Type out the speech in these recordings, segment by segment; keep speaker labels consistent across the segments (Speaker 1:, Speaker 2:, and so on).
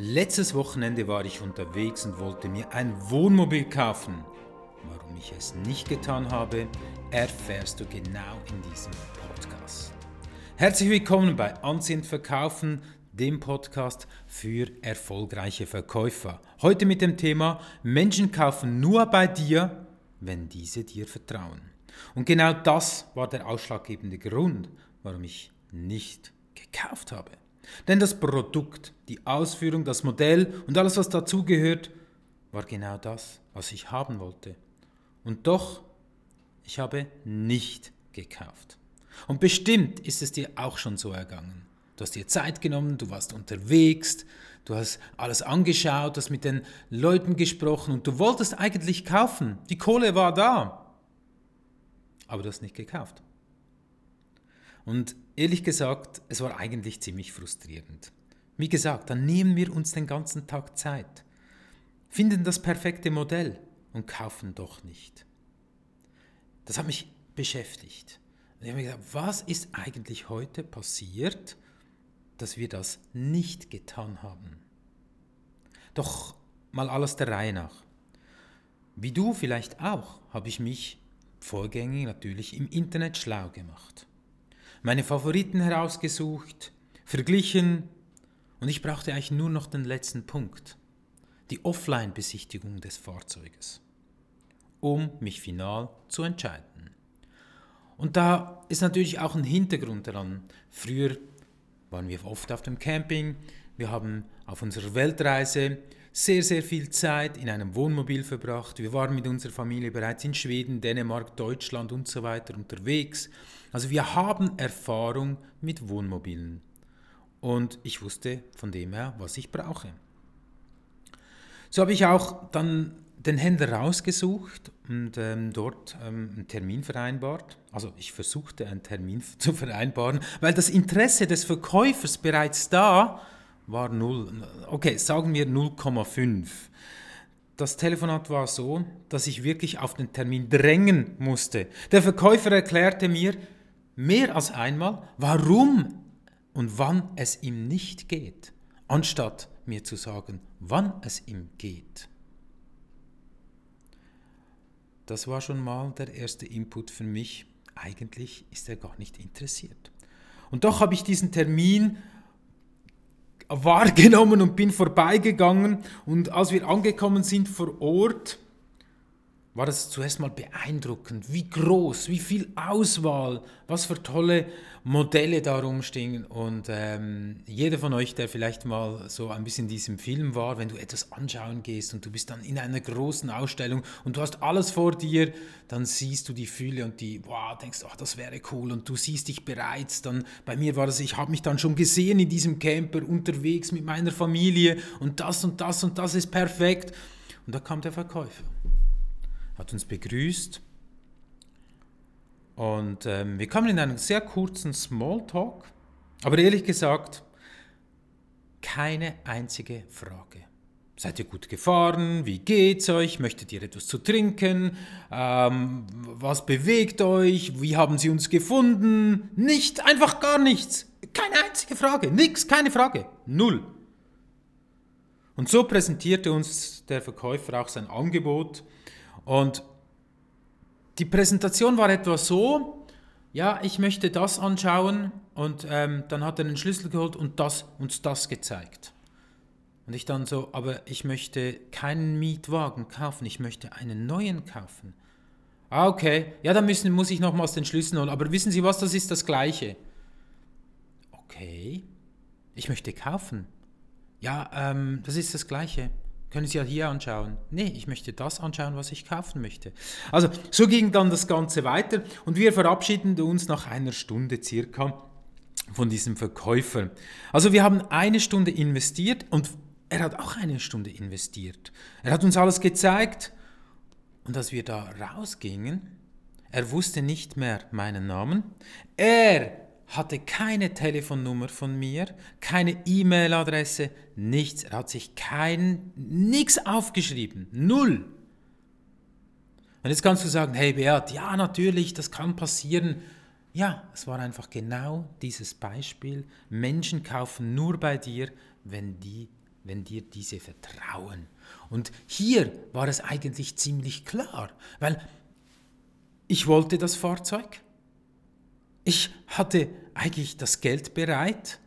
Speaker 1: Letztes Wochenende war ich unterwegs und wollte mir ein Wohnmobil kaufen. Warum ich es nicht getan habe, erfährst du genau in diesem Podcast. Herzlich willkommen bei Ansehen Verkaufen, dem Podcast für erfolgreiche Verkäufer. Heute mit dem Thema Menschen kaufen nur bei dir, wenn diese dir vertrauen. Und genau das war der ausschlaggebende Grund, warum ich nicht gekauft habe. Denn das Produkt, die Ausführung, das Modell und alles, was dazugehört, war genau das, was ich haben wollte. Und doch, ich habe nicht gekauft. Und bestimmt ist es dir auch schon so ergangen. Du hast dir Zeit genommen, du warst unterwegs, du hast alles angeschaut, hast mit den Leuten gesprochen und du wolltest eigentlich kaufen. Die Kohle war da. Aber du hast nicht gekauft. Und ehrlich gesagt, es war eigentlich ziemlich frustrierend. Wie gesagt, dann nehmen wir uns den ganzen Tag Zeit, finden das perfekte Modell und kaufen doch nicht. Das hat mich beschäftigt. ich habe mir gedacht, was ist eigentlich heute passiert, dass wir das nicht getan haben? Doch mal alles der Reihe nach. Wie du vielleicht auch, habe ich mich vorgängig natürlich im Internet schlau gemacht meine Favoriten herausgesucht, verglichen und ich brauchte eigentlich nur noch den letzten Punkt, die Offline-Besichtigung des Fahrzeuges, um mich final zu entscheiden. Und da ist natürlich auch ein Hintergrund daran. Früher waren wir oft auf dem Camping, wir haben auf unserer Weltreise sehr, sehr viel Zeit in einem Wohnmobil verbracht. Wir waren mit unserer Familie bereits in Schweden, Dänemark, Deutschland und so weiter unterwegs. Also wir haben Erfahrung mit Wohnmobilen. Und ich wusste von dem her, was ich brauche. So habe ich auch dann den Händler rausgesucht und ähm, dort ähm, einen Termin vereinbart. Also ich versuchte einen Termin zu vereinbaren, weil das Interesse des Verkäufers bereits da war 0. Okay, sagen wir 0,5. Das Telefonat war so, dass ich wirklich auf den Termin drängen musste. Der Verkäufer erklärte mir, mehr als einmal, warum und wann es ihm nicht geht, anstatt mir zu sagen, wann es ihm geht. Das war schon mal der erste Input für mich. Eigentlich ist er gar nicht interessiert. Und doch habe ich diesen Termin wahrgenommen und bin vorbeigegangen. Und als wir angekommen sind vor Ort, war das zuerst mal beeindruckend, wie groß, wie viel Auswahl, was für tolle Modelle da rumstehen. Und ähm, jeder von euch, der vielleicht mal so ein bisschen in diesem Film war, wenn du etwas anschauen gehst und du bist dann in einer großen Ausstellung und du hast alles vor dir, dann siehst du die Fülle und die, wow, denkst, ach, das wäre cool und du siehst dich bereits. Dann bei mir war das, ich habe mich dann schon gesehen in diesem Camper unterwegs mit meiner Familie und das und das und das ist perfekt. Und da kam der Verkäufer hat uns begrüßt. Und ähm, wir kamen in einen sehr kurzen Smalltalk, aber ehrlich gesagt, keine einzige Frage. Seid ihr gut gefahren? Wie geht's euch? Möchtet ihr etwas zu trinken? Ähm, was bewegt euch? Wie haben sie uns gefunden? Nicht, einfach gar nichts. Keine einzige Frage. Nix, keine Frage. Null. Und so präsentierte uns der Verkäufer auch sein Angebot und die Präsentation war etwa so, ja, ich möchte das anschauen und ähm, dann hat er einen Schlüssel geholt und das uns das gezeigt. Und ich dann so, aber ich möchte keinen Mietwagen kaufen, ich möchte einen neuen kaufen. Ah, okay. Ja, dann müssen, muss ich nochmals den Schlüssel holen. Aber wissen Sie was, das ist das Gleiche. Okay. Ich möchte kaufen. Ja, ähm, das ist das Gleiche. Können Sie ja hier anschauen. Nee, ich möchte das anschauen, was ich kaufen möchte. Also so ging dann das Ganze weiter und wir verabschieden uns nach einer Stunde circa von diesem Verkäufer. Also wir haben eine Stunde investiert und er hat auch eine Stunde investiert. Er hat uns alles gezeigt und als wir da rausgingen, er wusste nicht mehr meinen Namen. Er hatte keine Telefonnummer von mir, keine E-Mail-Adresse, nichts. Er hat sich kein, nichts aufgeschrieben. Null. Und jetzt kannst du sagen, hey Beat, ja natürlich, das kann passieren. Ja, es war einfach genau dieses Beispiel. Menschen kaufen nur bei dir, wenn, die, wenn dir diese vertrauen. Und hier war es eigentlich ziemlich klar, weil ich wollte das Fahrzeug, ich hatte eigentlich das Geld bereit,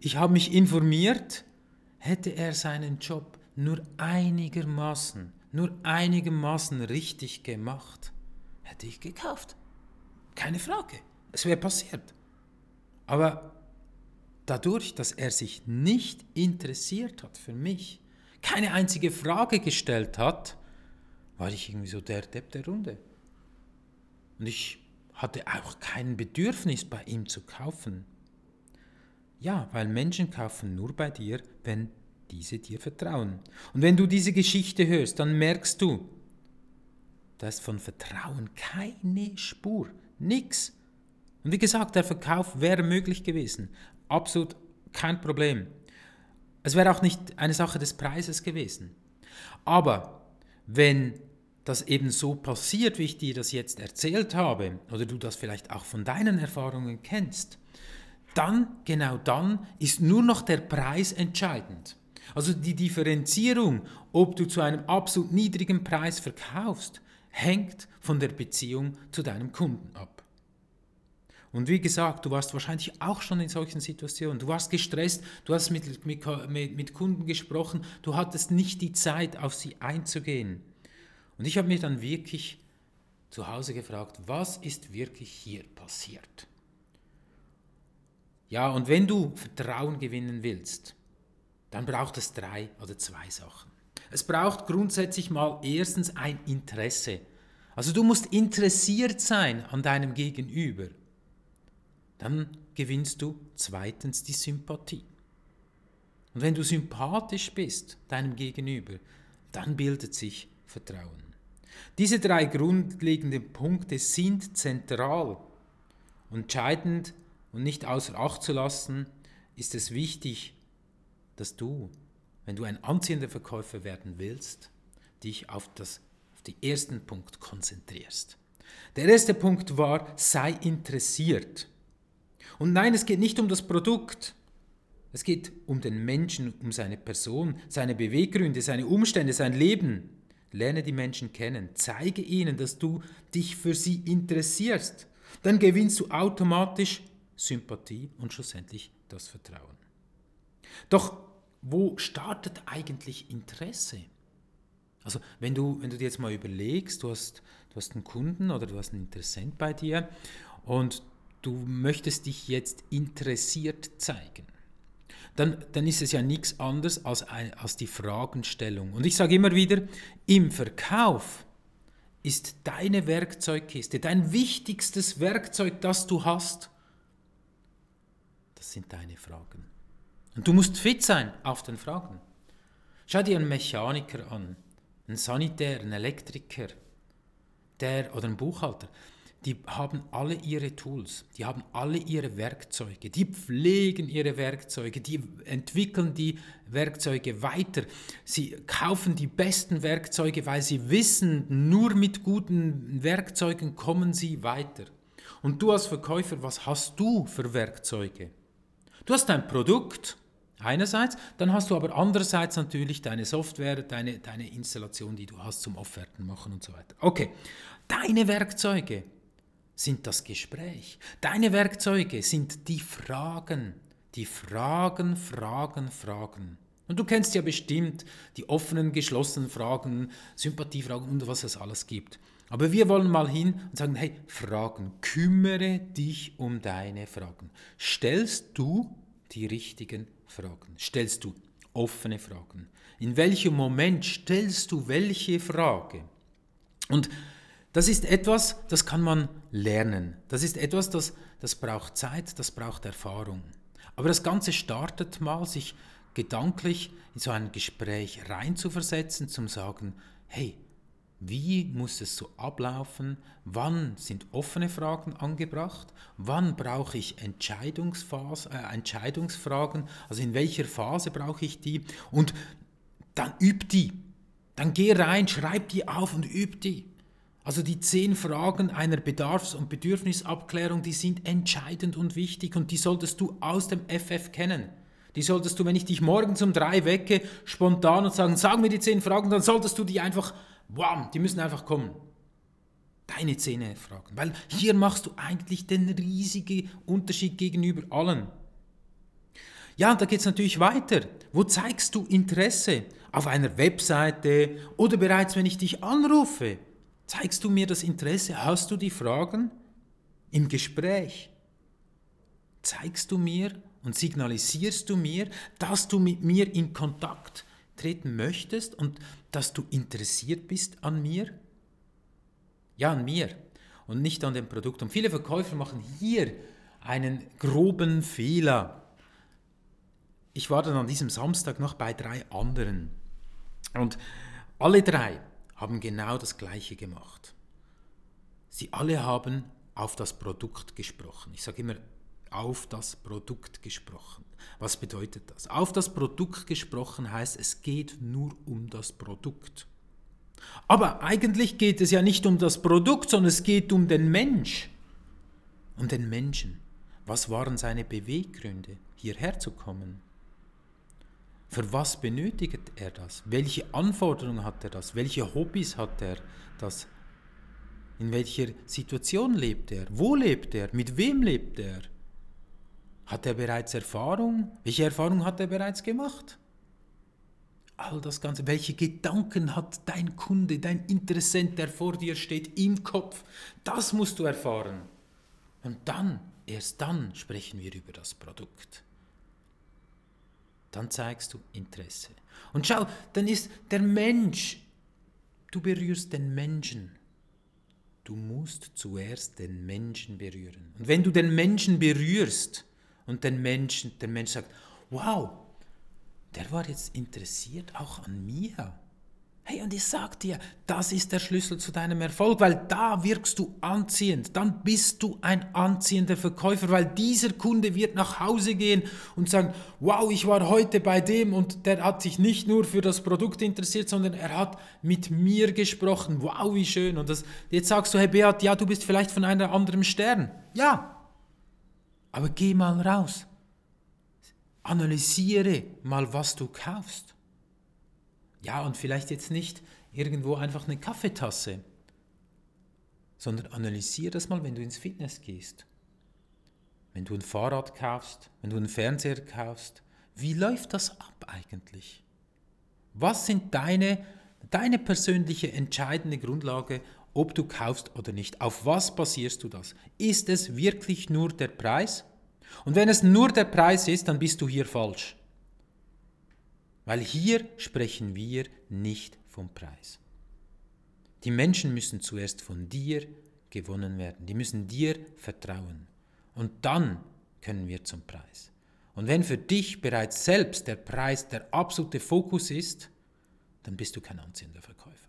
Speaker 1: ich habe mich informiert, hätte er seinen Job nur einigermaßen, nur einigermaßen richtig gemacht, hätte ich gekauft. Keine Frage, es wäre passiert. Aber dadurch, dass er sich nicht interessiert hat für mich, keine einzige Frage gestellt hat, war ich irgendwie so der Depp der Runde. Und ich hatte auch kein Bedürfnis bei ihm zu kaufen. Ja, weil Menschen kaufen nur bei dir, wenn diese dir vertrauen. Und wenn du diese Geschichte hörst, dann merkst du, da ist von Vertrauen keine Spur, nix. Und wie gesagt, der Verkauf wäre möglich gewesen. Absolut kein Problem. Es wäre auch nicht eine Sache des Preises gewesen. Aber wenn das eben so passiert, wie ich dir das jetzt erzählt habe, oder du das vielleicht auch von deinen Erfahrungen kennst, dann, genau dann, ist nur noch der Preis entscheidend. Also die Differenzierung, ob du zu einem absolut niedrigen Preis verkaufst, hängt von der Beziehung zu deinem Kunden ab. Und wie gesagt, du warst wahrscheinlich auch schon in solchen Situationen. Du warst gestresst, du hast mit, mit, mit Kunden gesprochen, du hattest nicht die Zeit, auf sie einzugehen. Und ich habe mir dann wirklich zu Hause gefragt, was ist wirklich hier passiert? Ja, und wenn du Vertrauen gewinnen willst, dann braucht es drei oder zwei Sachen. Es braucht grundsätzlich mal erstens ein Interesse. Also du musst interessiert sein an deinem Gegenüber dann gewinnst du zweitens die Sympathie. Und wenn du sympathisch bist deinem Gegenüber, dann bildet sich Vertrauen. Diese drei grundlegenden Punkte sind zentral. Entscheidend und nicht außer Acht zu lassen, ist es wichtig, dass du, wenn du ein anziehender Verkäufer werden willst, dich auf, das, auf den ersten Punkt konzentrierst. Der erste Punkt war, sei interessiert. Und nein, es geht nicht um das Produkt. Es geht um den Menschen, um seine Person, seine Beweggründe, seine Umstände, sein Leben. Lerne die Menschen kennen. Zeige ihnen, dass du dich für sie interessierst. Dann gewinnst du automatisch Sympathie und schlussendlich das Vertrauen. Doch wo startet eigentlich Interesse? Also wenn du, wenn du dir jetzt mal überlegst, du hast, du hast einen Kunden oder du hast einen Interessent bei dir und du möchtest dich jetzt interessiert zeigen, dann, dann ist es ja nichts anderes als, ein, als die Fragenstellung. Und ich sage immer wieder, im Verkauf ist deine Werkzeugkiste, dein wichtigstes Werkzeug, das du hast, das sind deine Fragen. Und du musst fit sein auf den Fragen. Schau dir einen Mechaniker an, einen Sanitär, einen Elektriker, der oder einen Buchhalter die haben alle ihre Tools, die haben alle ihre Werkzeuge, die pflegen ihre Werkzeuge, die entwickeln die Werkzeuge weiter. Sie kaufen die besten Werkzeuge, weil sie wissen, nur mit guten Werkzeugen kommen sie weiter. Und du als Verkäufer, was hast du für Werkzeuge? Du hast ein Produkt, einerseits, dann hast du aber andererseits natürlich deine Software, deine, deine Installation, die du hast zum Offerten machen und so weiter. Okay, deine Werkzeuge sind das Gespräch. Deine Werkzeuge sind die Fragen. Die Fragen, Fragen, Fragen. Und du kennst ja bestimmt die offenen, geschlossenen Fragen, Sympathiefragen und was es alles gibt. Aber wir wollen mal hin und sagen, hey, Fragen, kümmere dich um deine Fragen. Stellst du die richtigen Fragen? Stellst du offene Fragen? In welchem Moment stellst du welche Frage? Und das ist etwas, das kann man lernen. Das ist etwas, das, das braucht Zeit, das braucht Erfahrung. Aber das Ganze startet mal, sich gedanklich in so ein Gespräch reinzuversetzen, zum sagen, hey, wie muss es so ablaufen? Wann sind offene Fragen angebracht? Wann brauche ich Entscheidungsphase, äh, Entscheidungsfragen? Also in welcher Phase brauche ich die? Und dann üb die. Dann geh rein, schreib die auf und üb die. Also die zehn Fragen einer Bedarfs- und Bedürfnisabklärung, die sind entscheidend und wichtig und die solltest du aus dem FF kennen. die solltest du, wenn ich dich morgens um drei wecke, spontan und sagen, sag mir die zehn Fragen, dann solltest du die einfach, wow, die müssen einfach kommen. Deine zehn Fragen. Weil hier machst du eigentlich den riesigen Unterschied gegenüber allen. Ja, und da geht es natürlich weiter. Wo zeigst du Interesse? Auf einer Webseite oder bereits, wenn ich dich anrufe? Zeigst du mir das Interesse? Hast du die Fragen? Im Gespräch? Zeigst du mir und signalisierst du mir, dass du mit mir in Kontakt treten möchtest und dass du interessiert bist an mir? Ja, an mir und nicht an dem Produkt. Und viele Verkäufer machen hier einen groben Fehler. Ich war dann an diesem Samstag noch bei drei anderen. Und alle drei haben genau das Gleiche gemacht. Sie alle haben auf das Produkt gesprochen. Ich sage immer, auf das Produkt gesprochen. Was bedeutet das? Auf das Produkt gesprochen heißt, es geht nur um das Produkt. Aber eigentlich geht es ja nicht um das Produkt, sondern es geht um den Mensch. Um den Menschen. Was waren seine Beweggründe, hierher zu kommen? Für was benötigt er das? Welche Anforderungen hat er das? Welche Hobbys hat er das? In welcher Situation lebt er? Wo lebt er? Mit wem lebt er? Hat er bereits Erfahrung? Welche Erfahrung hat er bereits gemacht? All das Ganze. Welche Gedanken hat dein Kunde, dein Interessent, der vor dir steht, im Kopf? Das musst du erfahren. Und dann, erst dann sprechen wir über das Produkt. Dann zeigst du Interesse. Und schau, dann ist der Mensch, du berührst den Menschen. Du musst zuerst den Menschen berühren. Und wenn du den Menschen berührst und den Menschen, der Mensch sagt, wow, der war jetzt interessiert auch an mir. Hey, und ich sag dir, das ist der Schlüssel zu deinem Erfolg, weil da wirkst du anziehend. Dann bist du ein anziehender Verkäufer, weil dieser Kunde wird nach Hause gehen und sagen, wow, ich war heute bei dem und der hat sich nicht nur für das Produkt interessiert, sondern er hat mit mir gesprochen. Wow, wie schön. Und das, jetzt sagst du, hey Beat, ja, du bist vielleicht von einem anderen Stern. Ja, aber geh mal raus. Analysiere mal, was du kaufst. Ja, und vielleicht jetzt nicht irgendwo einfach eine Kaffeetasse, sondern analysiere das mal, wenn du ins Fitness gehst. Wenn du ein Fahrrad kaufst, wenn du einen Fernseher kaufst, wie läuft das ab eigentlich? Was sind deine, deine persönliche entscheidende Grundlage, ob du kaufst oder nicht? Auf was basierst du das? Ist es wirklich nur der Preis? Und wenn es nur der Preis ist, dann bist du hier falsch. Weil hier sprechen wir nicht vom Preis. Die Menschen müssen zuerst von dir gewonnen werden. Die müssen dir vertrauen. Und dann können wir zum Preis. Und wenn für dich bereits selbst der Preis der absolute Fokus ist, dann bist du kein anziehender Verkäufer.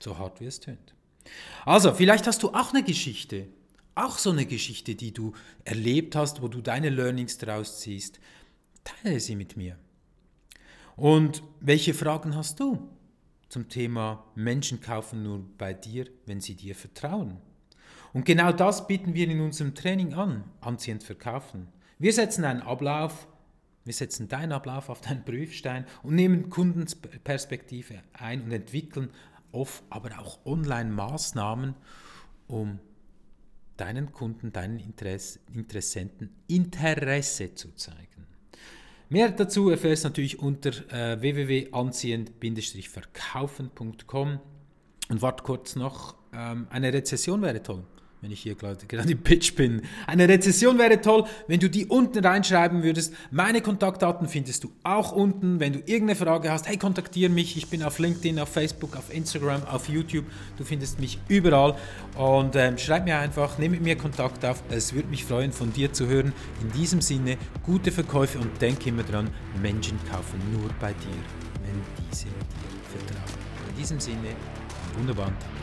Speaker 1: So hart wie es tönt. Also, vielleicht hast du auch eine Geschichte, auch so eine Geschichte, die du erlebt hast, wo du deine Learnings daraus ziehst, teile sie mit mir. Und welche Fragen hast du zum Thema Menschen kaufen nur bei dir, wenn sie dir vertrauen? Und genau das bieten wir in unserem Training an, anziehend verkaufen. Wir setzen einen Ablauf, wir setzen deinen Ablauf auf deinen Prüfstein und nehmen Kundenperspektive ein und entwickeln oft aber auch Online-Maßnahmen, um deinen Kunden, deinen Interess Interessenten Interesse zu zeigen. Mehr dazu erfährst du natürlich unter äh, www.anziehend-verkaufen.com und warte kurz noch, ähm, eine Rezession wäre toll wenn ich hier gerade, im Pitch bin. Eine Rezession wäre toll, wenn du die unten reinschreiben würdest. Meine Kontaktdaten findest du auch unten. Wenn du irgendeine Frage hast, hey, kontaktiere mich. Ich bin auf LinkedIn, auf Facebook, auf Instagram, auf YouTube. Du findest mich überall. Und ähm, schreib mir einfach, nimm mit mir Kontakt auf. Es würde mich freuen, von dir zu hören. In diesem Sinne, gute Verkäufe und denk immer dran, Menschen kaufen nur bei dir, wenn diese dir vertrauen. In diesem Sinne, einen wunderbaren Tag.